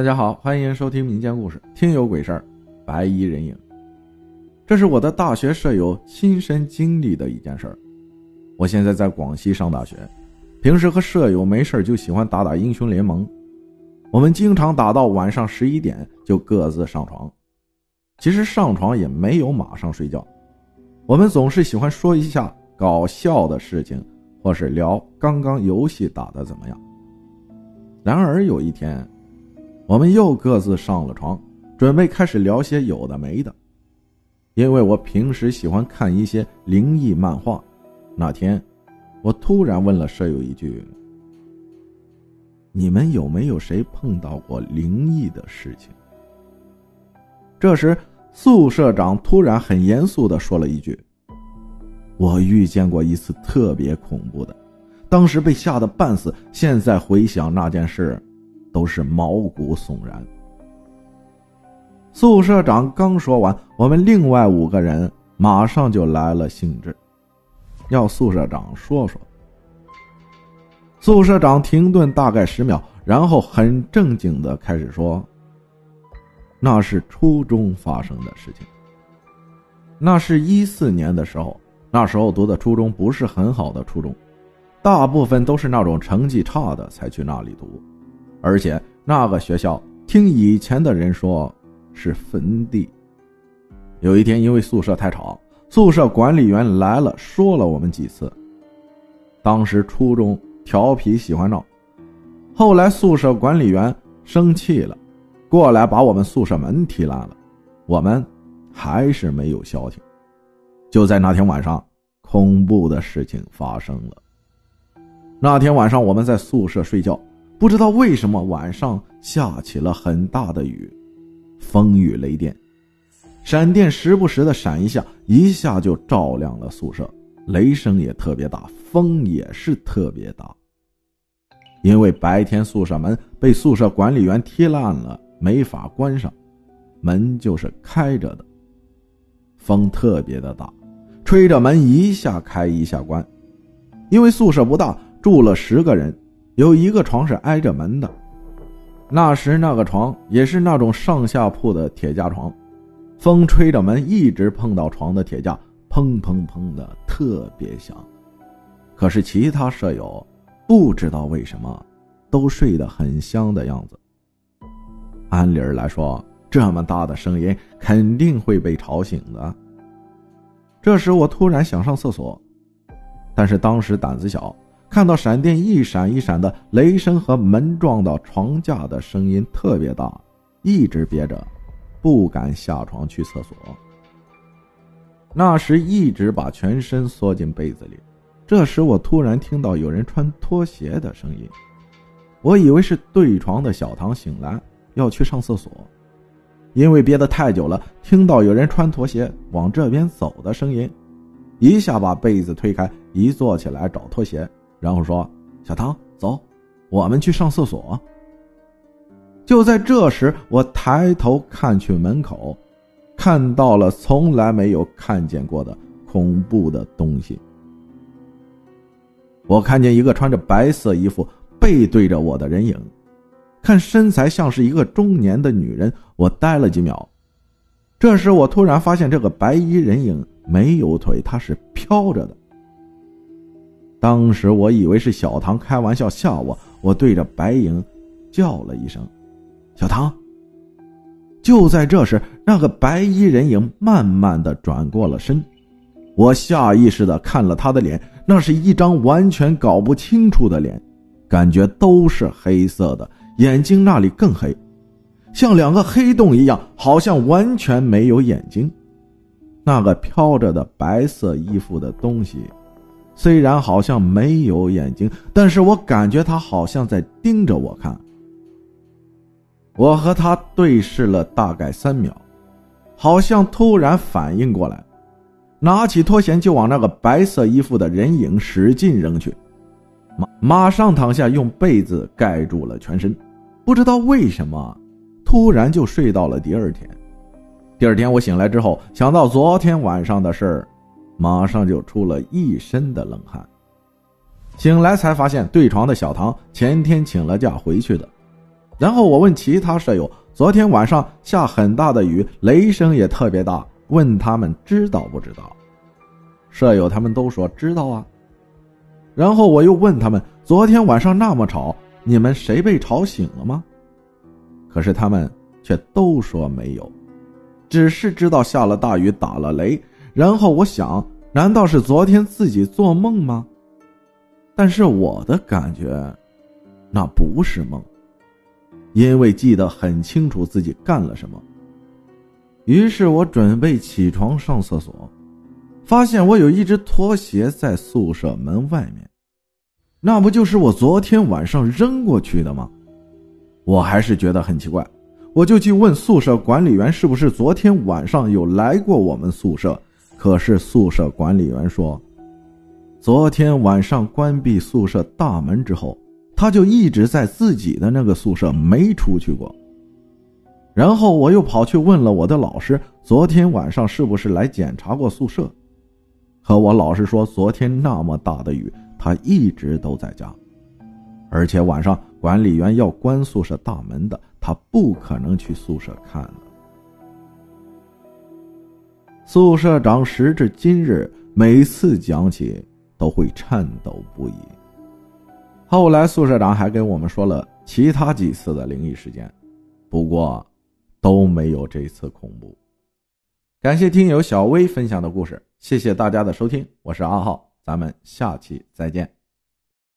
大家好，欢迎收听民间故事《听有鬼事儿》，白衣人影。这是我的大学舍友亲身经历的一件事儿。我现在在广西上大学，平时和舍友没事就喜欢打打英雄联盟。我们经常打到晚上十一点就各自上床。其实上床也没有马上睡觉，我们总是喜欢说一下搞笑的事情，或是聊刚刚游戏打的怎么样。然而有一天。我们又各自上了床，准备开始聊些有的没的。因为我平时喜欢看一些灵异漫画，那天，我突然问了舍友一句：“你们有没有谁碰到过灵异的事情？”这时，宿舍长突然很严肃的说了一句：“我遇见过一次特别恐怖的，当时被吓得半死。现在回想那件事。”都是毛骨悚然。宿舍长刚说完，我们另外五个人马上就来了兴致，要宿舍长说说。宿舍长停顿大概十秒，然后很正经的开始说：“那是初中发生的事情。那是一四年的时候，那时候读的初中不是很好的初中，大部分都是那种成绩差的才去那里读。”而且那个学校听以前的人说是坟地。有一天因为宿舍太吵，宿舍管理员来了，说了我们几次。当时初中调皮喜欢闹，后来宿舍管理员生气了，过来把我们宿舍门踢烂了。我们还是没有消停。就在那天晚上，恐怖的事情发生了。那天晚上我们在宿舍睡觉。不知道为什么晚上下起了很大的雨，风雨雷电，闪电时不时的闪一下，一下就照亮了宿舍。雷声也特别大，风也是特别大。因为白天宿舍门被宿舍管理员踢烂了，没法关上，门就是开着的。风特别的大，吹着门一下开一下关。因为宿舍不大，住了十个人。有一个床是挨着门的，那时那个床也是那种上下铺的铁架床，风吹着门一直碰到床的铁架，砰砰砰的特别响。可是其他舍友不知道为什么，都睡得很香的样子。按理儿来说，这么大的声音肯定会被吵醒的。这时我突然想上厕所，但是当时胆子小。看到闪电一闪一闪的雷声和门撞到床架的声音特别大，一直憋着，不敢下床去厕所。那时一直把全身缩进被子里。这时我突然听到有人穿拖鞋的声音，我以为是对床的小唐醒来要去上厕所，因为憋得太久了，听到有人穿拖鞋往这边走的声音，一下把被子推开，一坐起来找拖鞋。然后说：“小唐，走，我们去上厕所。”就在这时，我抬头看去门口，看到了从来没有看见过的恐怖的东西。我看见一个穿着白色衣服、背对着我的人影，看身材像是一个中年的女人。我呆了几秒，这时我突然发现这个白衣人影没有腿，它是飘着的。当时我以为是小唐开玩笑吓我，我对着白影叫了一声：“小唐。”就在这时，那个白衣人影慢慢的转过了身，我下意识的看了他的脸，那是一张完全搞不清楚的脸，感觉都是黑色的，眼睛那里更黑，像两个黑洞一样，好像完全没有眼睛。那个飘着的白色衣服的东西。虽然好像没有眼睛，但是我感觉他好像在盯着我看。我和他对视了大概三秒，好像突然反应过来，拿起拖鞋就往那个白色衣服的人影使劲扔去，马马上躺下，用被子盖住了全身。不知道为什么，突然就睡到了第二天。第二天我醒来之后，想到昨天晚上的事儿。马上就出了一身的冷汗。醒来才发现，对床的小唐前天请了假回去的。然后我问其他舍友，昨天晚上下很大的雨，雷声也特别大，问他们知道不知道？舍友他们都说知道啊。然后我又问他们，昨天晚上那么吵，你们谁被吵醒了吗？可是他们却都说没有，只是知道下了大雨，打了雷。然后我想，难道是昨天自己做梦吗？但是我的感觉，那不是梦，因为记得很清楚自己干了什么。于是我准备起床上厕所，发现我有一只拖鞋在宿舍门外面，那不就是我昨天晚上扔过去的吗？我还是觉得很奇怪，我就去问宿舍管理员是不是昨天晚上有来过我们宿舍。可是宿舍管理员说，昨天晚上关闭宿舍大门之后，他就一直在自己的那个宿舍没出去过。然后我又跑去问了我的老师，昨天晚上是不是来检查过宿舍？可我老师说，昨天那么大的雨，他一直都在家，而且晚上管理员要关宿舍大门的，他不可能去宿舍看了。宿舍长时至今日，每次讲起都会颤抖不已。后来宿舍长还给我们说了其他几次的灵异事件，不过都没有这次恐怖。感谢听友小薇分享的故事，谢谢大家的收听，我是阿浩，咱们下期再见。